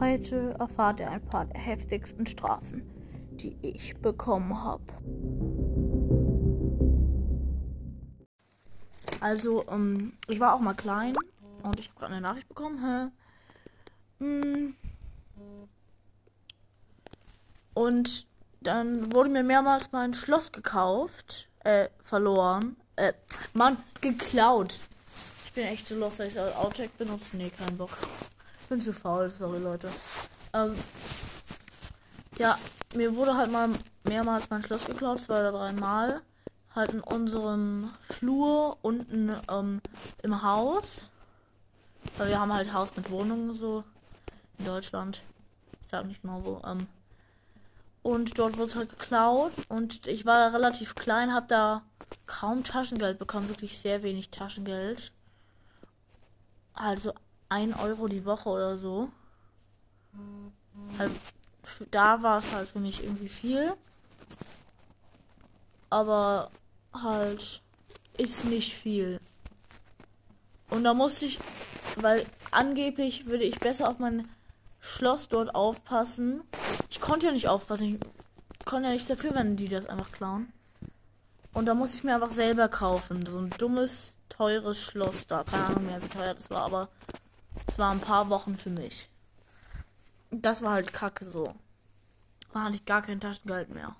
Heute erfahrt ihr ein paar der heftigsten Strafen, die ich bekommen habe. Also, ähm, ich war auch mal klein und ich habe gerade eine Nachricht bekommen. Hä? Hm. Und dann wurde mir mehrmals mein Schloss gekauft, äh, verloren. Äh, Mann, geklaut. Ich bin echt so los, dass ich Outtake benutze. Nee, kein Bock. Bin zu faul, sorry Leute. Ähm, ja, mir wurde halt mal mehrmals mein Schloss geklaut, zwei oder dreimal. Halt in unserem Flur unten ähm, im Haus. Weil wir haben halt Haus mit Wohnungen so in Deutschland. Ich sag nicht genau wo. Ähm, und dort wurde es halt geklaut. Und ich war da relativ klein, hab da kaum Taschengeld bekommen, wirklich sehr wenig Taschengeld. Also 1 Euro die Woche oder so. Also, da war es halt für mich irgendwie viel. Aber halt ist nicht viel. Und da musste ich, weil angeblich würde ich besser auf mein Schloss dort aufpassen. Ich konnte ja nicht aufpassen. Ich konnte ja nichts dafür, wenn die das einfach klauen. Und da musste ich mir einfach selber kaufen. So ein dummes, teures Schloss da. Keine Ahnung mehr, wie teuer das war, aber es war ein paar Wochen für mich. Das war halt kacke so. Da hatte ich gar kein Taschengeld mehr.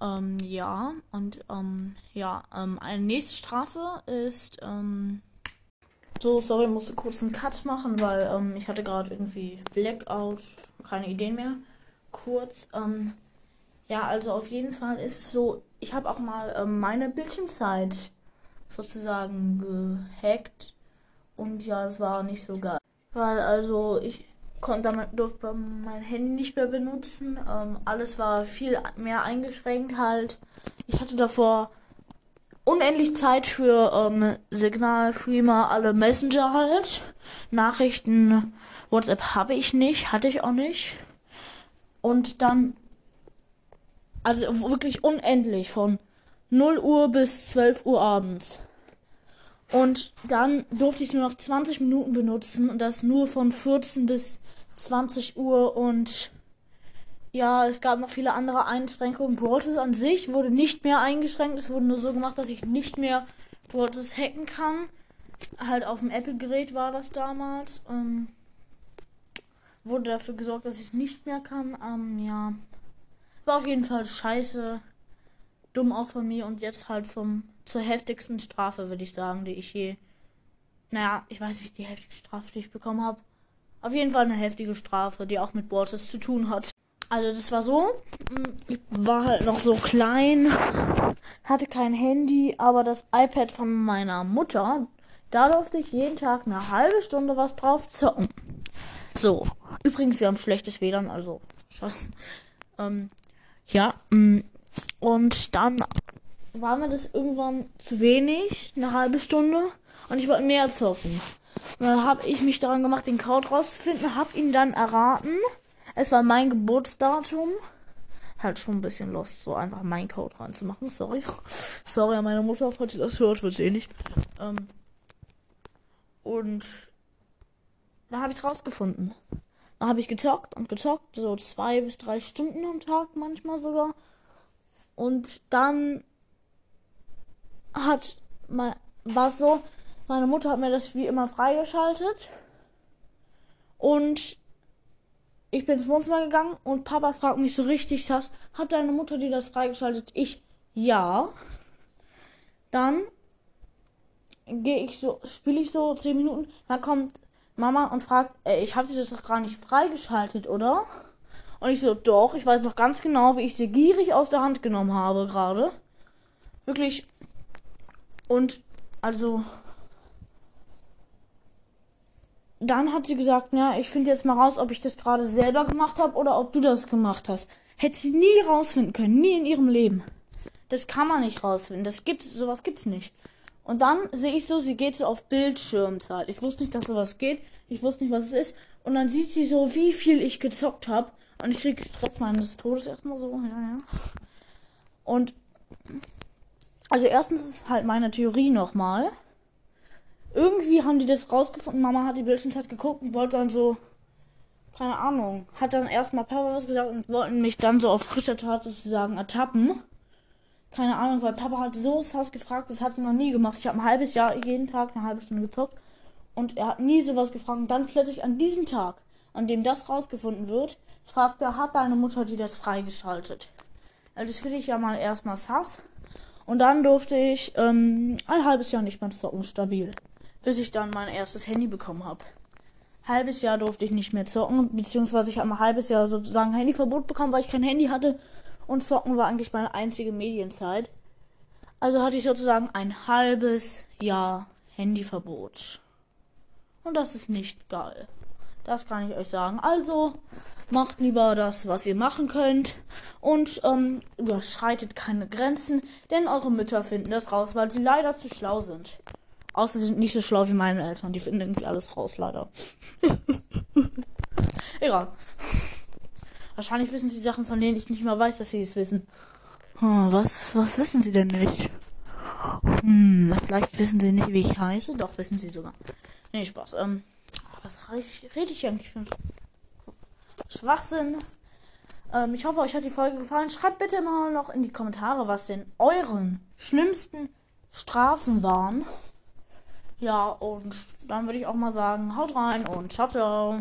Ähm, ja, und ähm, ja, ähm, eine nächste Strafe ist, ähm, so, sorry, musste kurz einen Cut machen, weil ähm, ich hatte gerade irgendwie Blackout, keine Ideen mehr. Kurz, ähm, ja, also auf jeden Fall ist es so, ich habe auch mal ähm, meine Bildschirmzeit sozusagen gehackt und ja, das war nicht so geil. Weil also ich konnte damit durfte mein Handy nicht mehr benutzen. Ähm, alles war viel mehr eingeschränkt halt. Ich hatte davor unendlich Zeit für ähm, Signal, Freema, alle Messenger halt. Nachrichten, WhatsApp habe ich nicht, hatte ich auch nicht. Und dann, also wirklich unendlich von 0 Uhr bis 12 Uhr abends. Und dann durfte ich es nur noch 20 Minuten benutzen und das nur von 14 bis 20 Uhr und ja, es gab noch viele andere Einschränkungen. Broadcast an sich wurde nicht mehr eingeschränkt. Es wurde nur so gemacht, dass ich nicht mehr Broadcast hacken kann. Halt auf dem Apple-Gerät war das damals. Ähm, wurde dafür gesorgt, dass ich nicht mehr kann. Ähm, ja. War auf jeden Fall scheiße. Dumm auch von mir und jetzt halt zum, zur heftigsten Strafe, würde ich sagen, die ich je. Naja, ich weiß nicht, die heftigste Strafe, die ich bekommen habe. Auf jeden Fall eine heftige Strafe, die auch mit Bortes zu tun hat. Also das war so, ich war halt noch so klein, hatte kein Handy, aber das iPad von meiner Mutter, da durfte ich jeden Tag eine halbe Stunde was drauf zocken. So, übrigens, wir haben schlechtes WLAN, also ähm, ja, mm, und dann war mir das irgendwann zu wenig, eine halbe Stunde, und ich wollte mehr zocken. Und dann habe ich mich daran gemacht, den Code rauszufinden, habe ihn dann erraten. Es war mein Geburtsdatum. Halt schon ein bisschen lost, so einfach meinen Code reinzumachen. Sorry. Sorry an meine Mutter, falls sie das hört, wird sie eh nicht. Ähm und da habe ich es rausgefunden. Da habe ich gezockt und gezockt, so zwei bis drei Stunden am Tag manchmal sogar. Und dann hat mein, war so, meine Mutter hat mir das wie immer freigeschaltet. Und ich bin ins Wohnzimmer gegangen und Papa fragt mich so richtig sass, hat deine Mutter dir das freigeschaltet? Ich, ja. Dann gehe ich so, spiele ich so 10 Minuten, dann kommt Mama und fragt, ey, ich habe dir das doch gar nicht freigeschaltet, oder? Und ich so, doch, ich weiß noch ganz genau, wie ich sie gierig aus der Hand genommen habe gerade. Wirklich. Und also dann hat sie gesagt, ja, ich finde jetzt mal raus, ob ich das gerade selber gemacht habe oder ob du das gemacht hast. Hätte sie nie rausfinden können, nie in ihrem Leben. Das kann man nicht rausfinden. Das gibt's, sowas gibt's nicht. Und dann sehe ich so, sie geht so auf Bildschirmzeit. Ich wusste nicht, dass sowas geht. Ich wusste nicht, was es ist. Und dann sieht sie so, wie viel ich gezockt habe. Und ich krieg Stress meines Todes erstmal so, ja, ja. Und also erstens ist halt meine Theorie nochmal irgendwie haben die das rausgefunden. Mama hat die Bildschirmzeit geguckt und wollte dann so keine Ahnung, hat dann erstmal Papa was gesagt und wollten mich dann so auf frischer Tat sozusagen ertappen. Keine Ahnung, weil Papa hat so sass gefragt, das hat er noch nie gemacht. Ich habe ein halbes Jahr jeden Tag eine halbe Stunde gezockt und er hat nie sowas gefragt. Und dann plötzlich an diesem Tag, an dem das rausgefunden wird, fragt er, hat deine Mutter dir das freigeschaltet? Also das finde ich ja mal erstmal sass. Und dann durfte ich ähm, ein halbes Jahr nicht mehr zocken, stabil. Bis ich dann mein erstes Handy bekommen habe. Halbes Jahr durfte ich nicht mehr zocken, beziehungsweise ich habe ein halbes Jahr sozusagen Handyverbot bekommen, weil ich kein Handy hatte. Und zocken war eigentlich meine einzige Medienzeit. Also hatte ich sozusagen ein halbes Jahr Handyverbot. Und das ist nicht geil. Das kann ich euch sagen. Also macht lieber das, was ihr machen könnt. Und ähm, überschreitet keine Grenzen, denn eure Mütter finden das raus, weil sie leider zu schlau sind. Außer sie sind nicht so schlau wie meine Eltern. Die finden irgendwie alles raus, leider. Egal. Wahrscheinlich wissen sie Sachen, von denen ich nicht mal weiß, dass sie es wissen. Hm, was, was wissen sie denn nicht? Hm, vielleicht wissen sie nicht, wie ich heiße. Doch, wissen sie sogar. Nee, Spaß. Ähm, was rede ich eigentlich für einen Schwachsinn? Ähm, ich hoffe, euch hat die Folge gefallen. Schreibt bitte mal noch in die Kommentare, was denn euren schlimmsten Strafen waren. Ja, und dann würde ich auch mal sagen, haut rein und ciao, ciao.